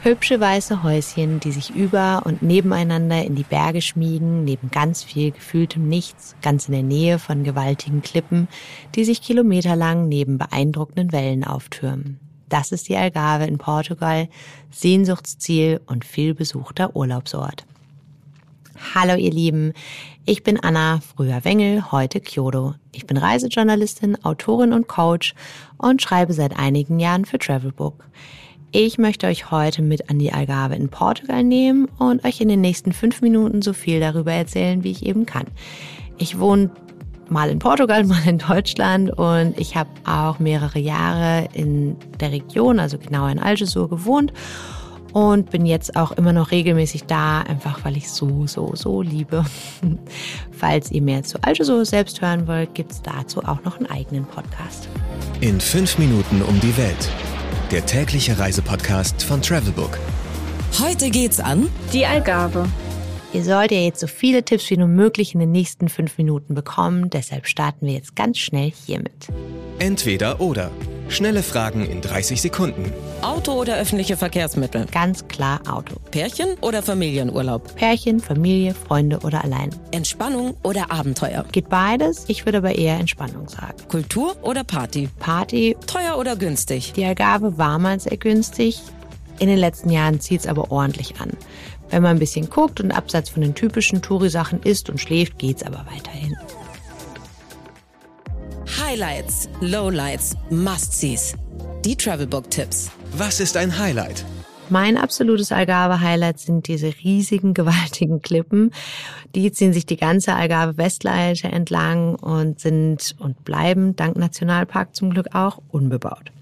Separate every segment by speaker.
Speaker 1: Hübsche weiße Häuschen, die sich über und nebeneinander in die Berge schmiegen, neben ganz viel gefühltem Nichts, ganz in der Nähe von gewaltigen Klippen, die sich kilometerlang neben beeindruckenden Wellen auftürmen. Das ist die Algarve in Portugal, Sehnsuchtsziel und vielbesuchter Urlaubsort. Hallo ihr Lieben, ich bin Anna, früher Wengel, heute Kyoto. Ich bin Reisejournalistin, Autorin und Coach und schreibe seit einigen Jahren für Travelbook. Ich möchte euch heute mit an die Algarve in Portugal nehmen und euch in den nächsten fünf Minuten so viel darüber erzählen, wie ich eben kann. Ich wohne mal in Portugal, mal in Deutschland und ich habe auch mehrere Jahre in der Region, also genau in Algesur gewohnt und bin jetzt auch immer noch regelmäßig da, einfach weil ich so, so, so liebe. Falls ihr mehr zu Algesur selbst hören wollt, gibt es dazu auch noch einen eigenen Podcast.
Speaker 2: In fünf Minuten um die Welt der tägliche Reisepodcast von Travelbook.
Speaker 3: Heute geht's an
Speaker 4: die Algarve.
Speaker 1: Ihr sollt ja jetzt so viele Tipps wie nur möglich in den nächsten fünf Minuten bekommen, deshalb starten wir jetzt ganz schnell hiermit.
Speaker 2: Entweder oder. Schnelle Fragen in 30 Sekunden.
Speaker 3: Auto oder öffentliche Verkehrsmittel?
Speaker 1: Ganz klar Auto.
Speaker 3: Pärchen oder Familienurlaub?
Speaker 1: Pärchen, Familie, Freunde oder allein.
Speaker 3: Entspannung oder Abenteuer?
Speaker 1: Geht beides, ich würde aber eher Entspannung sagen.
Speaker 3: Kultur oder Party?
Speaker 1: Party.
Speaker 3: Teuer oder günstig?
Speaker 1: Die Algarve war mal sehr günstig. In den letzten Jahren zieht es aber ordentlich an. Wenn man ein bisschen guckt und abseits von den typischen Touri-Sachen isst und schläft, geht's aber weiterhin.
Speaker 3: Highlights, Lowlights, Must-Sees. Die Travelbook-Tipps.
Speaker 2: Was ist ein Highlight?
Speaker 1: Mein absolutes Algarve-Highlight sind diese riesigen, gewaltigen Klippen. Die ziehen sich die ganze Algarve-Westleite entlang und sind und bleiben, dank Nationalpark zum Glück auch, unbebaut.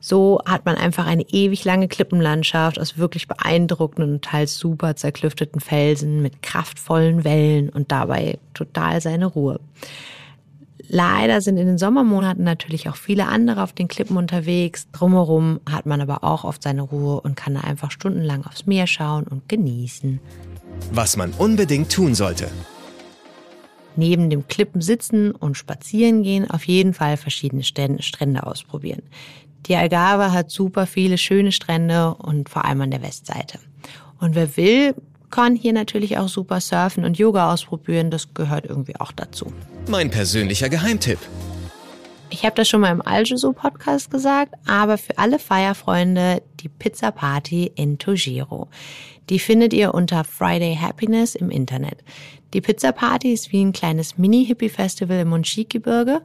Speaker 1: So hat man einfach eine ewig lange Klippenlandschaft aus wirklich beeindruckenden und teils super zerklüfteten Felsen mit kraftvollen Wellen und dabei total seine Ruhe. Leider sind in den Sommermonaten natürlich auch viele andere auf den Klippen unterwegs. Drumherum hat man aber auch oft seine Ruhe und kann da einfach stundenlang aufs Meer schauen und genießen.
Speaker 2: Was man unbedingt tun sollte.
Speaker 1: Neben dem Klippen sitzen und spazieren gehen, auf jeden Fall verschiedene Strände ausprobieren. Die Algarve hat super viele schöne Strände und vor allem an der Westseite. Und wer will, kann hier natürlich auch super surfen und Yoga ausprobieren. Das gehört irgendwie auch dazu.
Speaker 2: Mein persönlicher Geheimtipp.
Speaker 1: Ich habe das schon mal im Algeso Podcast gesagt, aber für alle Feierfreunde die Pizza Party in Togiro. Die findet ihr unter Friday Happiness im Internet. Die Pizza Party ist wie ein kleines Mini-Hippie-Festival im Monchique-Gebirge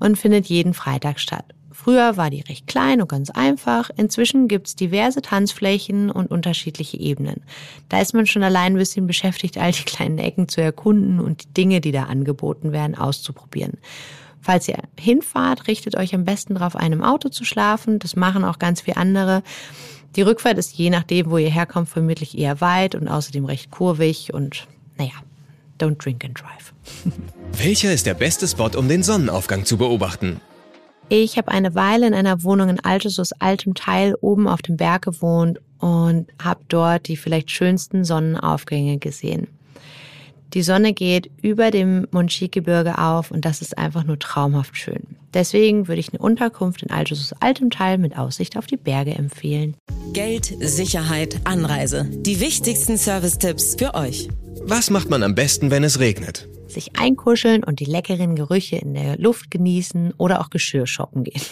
Speaker 1: und findet jeden Freitag statt. Früher war die recht klein und ganz einfach. Inzwischen gibt's diverse Tanzflächen und unterschiedliche Ebenen. Da ist man schon allein ein bisschen beschäftigt, all die kleinen Ecken zu erkunden und die Dinge, die da angeboten werden, auszuprobieren. Falls ihr hinfahrt, richtet euch am besten darauf, einem Auto zu schlafen. Das machen auch ganz viele andere. Die Rückfahrt ist je nachdem, wo ihr herkommt, vermutlich eher weit und außerdem recht kurvig und naja, don't drink and drive.
Speaker 2: Welcher ist der beste Spot, um den Sonnenaufgang zu beobachten?
Speaker 1: Ich habe eine Weile in einer Wohnung in Altesus altem Teil oben auf dem Berg gewohnt und habe dort die vielleicht schönsten Sonnenaufgänge gesehen. Die Sonne geht über dem Monchique-Gebirge auf und das ist einfach nur traumhaft schön. Deswegen würde ich eine Unterkunft in Altesus altem Teil mit Aussicht auf die Berge empfehlen.
Speaker 3: Geld, Sicherheit, Anreise. Die wichtigsten Service-Tipps für euch.
Speaker 2: Was macht man am besten, wenn es regnet?
Speaker 1: Sich einkuscheln und die leckeren Gerüche in der Luft genießen oder auch Geschirr shoppen gehen.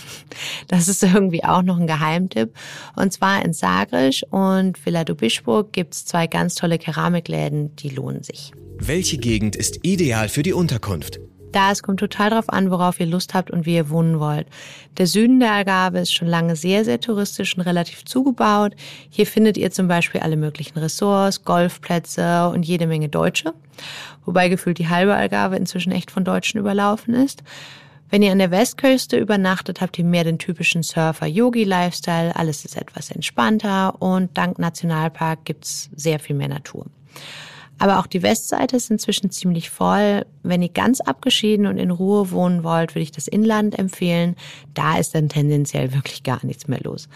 Speaker 1: Das ist irgendwie auch noch ein Geheimtipp. Und zwar in Sagres und Villa do Bischburg gibt's zwei ganz tolle Keramikläden, die lohnen sich.
Speaker 2: Welche Gegend ist ideal für die Unterkunft?
Speaker 1: Da es kommt total drauf an, worauf ihr Lust habt und wie ihr wohnen wollt. Der Süden der Algarve ist schon lange sehr, sehr touristisch und relativ zugebaut. Hier findet ihr zum Beispiel alle möglichen Ressorts, Golfplätze und jede Menge Deutsche. Wobei gefühlt die halbe Algarve inzwischen echt von Deutschen überlaufen ist. Wenn ihr an der Westküste übernachtet, habt ihr mehr den typischen Surfer-Yogi-Lifestyle. Alles ist etwas entspannter und dank Nationalpark gibt's sehr viel mehr Natur. Aber auch die Westseite ist inzwischen ziemlich voll. Wenn ihr ganz abgeschieden und in Ruhe wohnen wollt, würde ich das Inland empfehlen. Da ist dann tendenziell wirklich gar nichts mehr los.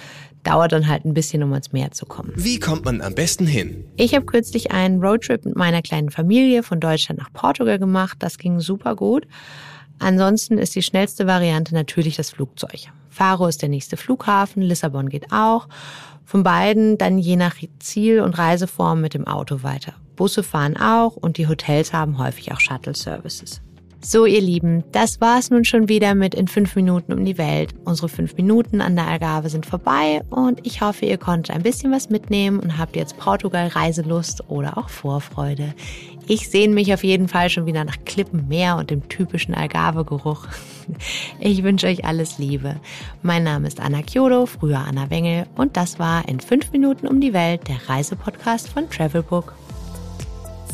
Speaker 1: Dauert dann halt ein bisschen, um ans Meer zu kommen.
Speaker 2: Wie kommt man am besten hin?
Speaker 1: Ich habe kürzlich einen Roadtrip mit meiner kleinen Familie von Deutschland nach Portugal gemacht. Das ging super gut. Ansonsten ist die schnellste Variante natürlich das Flugzeug. Faro ist der nächste Flughafen, Lissabon geht auch. Von beiden dann je nach Ziel und Reiseform mit dem Auto weiter. Busse fahren auch und die Hotels haben häufig auch Shuttle-Services. So, ihr Lieben, das war's nun schon wieder mit in fünf Minuten um die Welt. Unsere fünf Minuten an der Algarve sind vorbei und ich hoffe, ihr konntet ein bisschen was mitnehmen und habt jetzt Portugal Reiselust oder auch Vorfreude. Ich sehne mich auf jeden Fall schon wieder nach Klippenmeer und dem typischen Algarve-Geruch. Ich wünsche euch alles Liebe. Mein Name ist Anna Kyodo, früher Anna Wengel und das war in fünf Minuten um die Welt, der Reisepodcast von Travelbook.